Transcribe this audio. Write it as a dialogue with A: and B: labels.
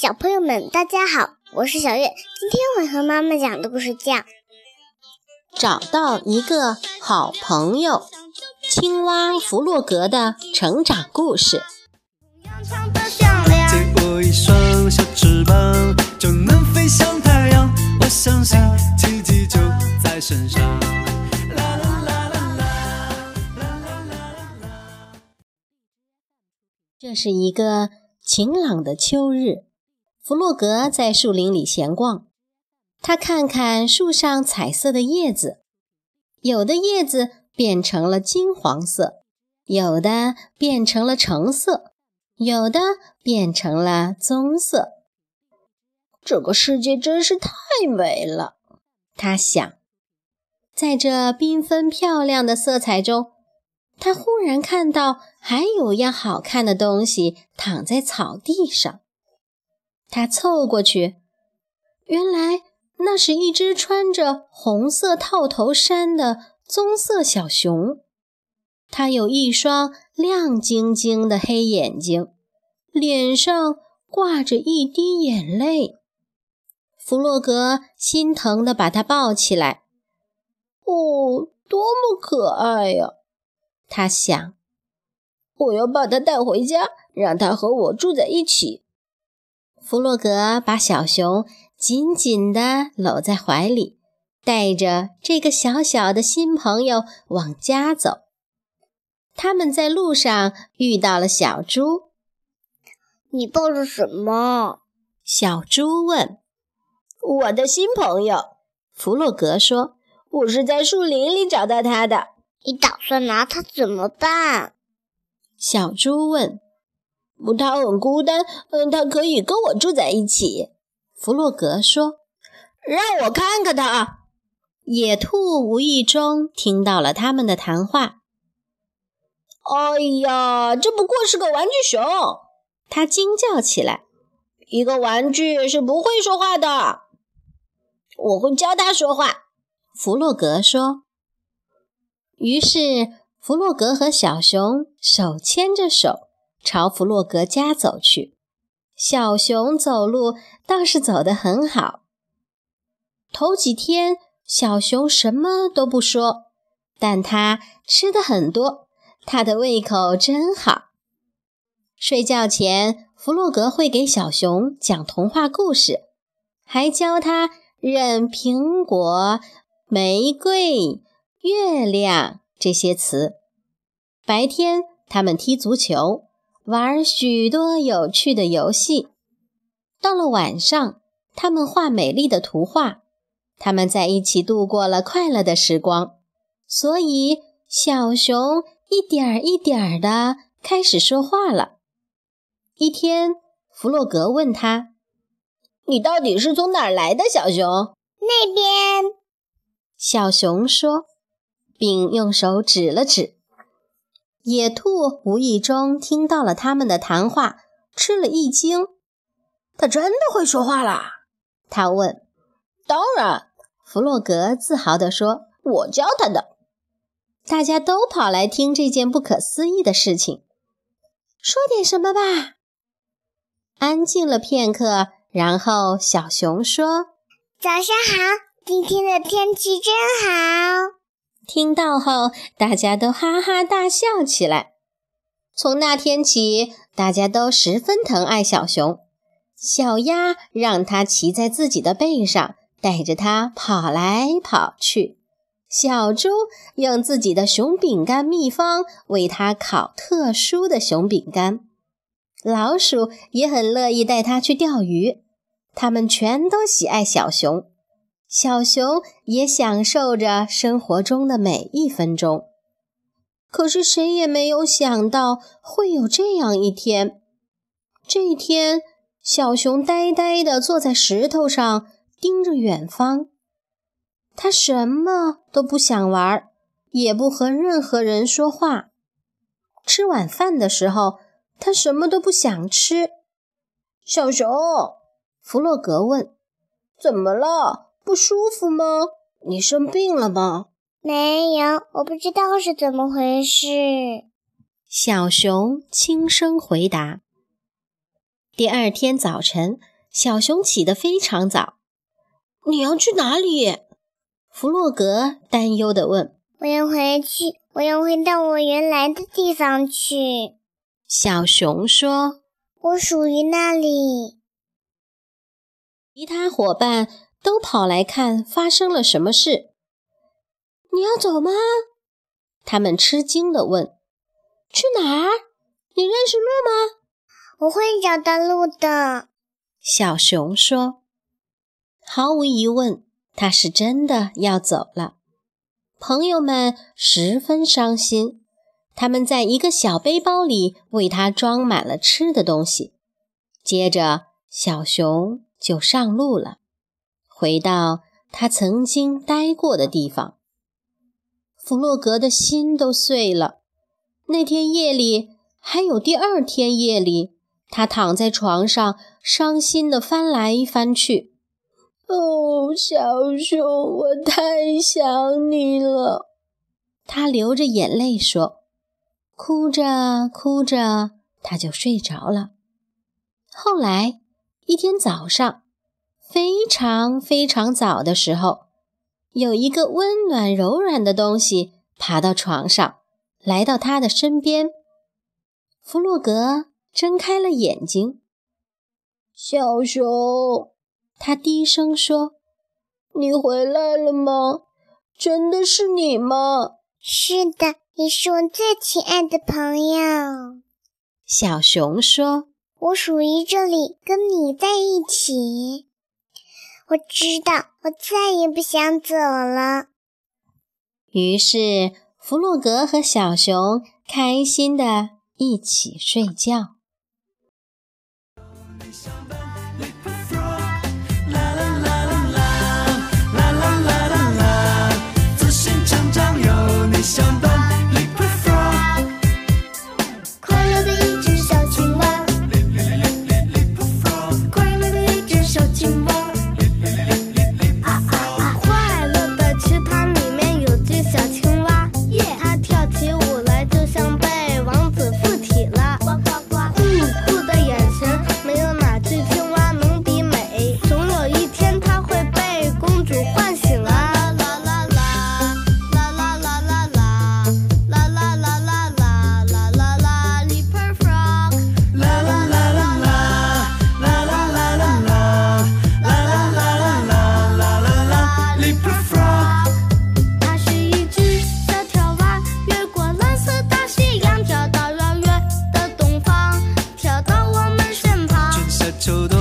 A: 小朋友们，大家好，我是小月。今天我和妈妈讲的故事叫《
B: 找到一个好朋友》——青蛙弗洛格的成长故事。
C: 借我一双小翅膀，就能飞向太阳。我相信奇迹就在身上。啦啦啦啦啦，啦啦啦啦。
B: 这是一个晴朗的秋日。弗洛格在树林里闲逛，他看看树上彩色的叶子，有的叶子变成了金黄色，有的变成了橙色，有的变成了棕色。这个世界真是太美了，他想。在这缤纷漂亮的色彩中，他忽然看到还有样好看的东西躺在草地上。他凑过去，原来那是一只穿着红色套头衫的棕色小熊。它有一双亮晶晶的黑眼睛，脸上挂着一滴眼泪。弗洛格心疼地把它抱起来。哦，多么可爱呀！他想，我要把它带回家，让它和我住在一起。弗洛格把小熊紧紧地搂在怀里，带着这个小小的新朋友往家走。他们在路上遇到了小猪。
A: “你抱着什么？”
B: 小猪问。“我的新朋友。”弗洛格说，“我是在树林里找到他的。”“
A: 你打算拿他怎么办？”
B: 小猪问。不他很孤单，嗯，他可以跟我住在一起。弗洛格说：“让我看看他。”野兔无意中听到了他们的谈话。“哎呀，这不过是个玩具熊！”他惊叫起来，“一个玩具是不会说话的。”“我会教他说话。”弗洛格说。于是，弗洛格和小熊手牵着手。朝弗洛格家走去，小熊走路倒是走得很好。头几天，小熊什么都不说，但它吃的很多，它的胃口真好。睡觉前，弗洛格会给小熊讲童话故事，还教它认苹果、玫瑰、月亮这些词。白天，他们踢足球。玩许多有趣的游戏。到了晚上，他们画美丽的图画。他们在一起度过了快乐的时光。所以，小熊一点儿一点儿地开始说话了。一天，弗洛格问他：“你到底是从哪儿来的，小熊？”“
A: 那边。”
B: 小熊说，并用手指了指。野兔无意中听到了他们的谈话，吃了一惊。他真的会说话啦？他问。当然，弗洛格自豪地说：“我教他的。”大家都跑来听这件不可思议的事情。说点什么吧。安静了片刻，然后小熊说：“
A: 早上好，今天的天气真好。”
B: 听到后，大家都哈哈大笑起来。从那天起，大家都十分疼爱小熊。小鸭让它骑在自己的背上，带着它跑来跑去。小猪用自己的熊饼干秘方为它烤特殊的熊饼干。老鼠也很乐意带它去钓鱼。它们全都喜爱小熊。小熊也享受着生活中的每一分钟，可是谁也没有想到会有这样一天。这一天，小熊呆呆地坐在石头上，盯着远方。他什么都不想玩，也不和任何人说话。吃晚饭的时候，他什么都不想吃。小熊，弗洛格问：“怎么了？”不舒服吗？你生病了吗？
A: 没有，我不知道是怎么回事。
B: 小熊轻声回答。第二天早晨，小熊起得非常早。你要去哪里？弗洛格担忧地问。
A: 我要回去，我要回到我原来的地方去。
B: 小熊说：“
A: 我属于那里。”
B: 其他伙伴都跑来看发生了什么事。你要走吗？他们吃惊地问：“去哪儿？你认识路吗？”
A: 我会找到路的。
B: 小熊说：“毫无疑问，他是真的要走了。”朋友们十分伤心，他们在一个小背包里为他装满了吃的东西。接着，小熊。就上路了，回到他曾经待过的地方。弗洛格的心都碎了。那天夜里，还有第二天夜里，他躺在床上，伤心地翻来翻去。哦，小熊，我太想你了。他流着眼泪说，哭着哭着，他就睡着了。后来。一天早上，非常非常早的时候，有一个温暖柔软的东西爬到床上，来到他的身边。弗洛格睁开了眼睛。小熊，他低声说：“你回来了吗？真的是你吗？”“
A: 是的，你是我最亲爱的朋友。”
B: 小熊说。
A: 我属于这里，跟你在一起。我知道，我再也不想走了。
B: 于是，弗洛格和小熊开心的一起睡觉。相伴。todo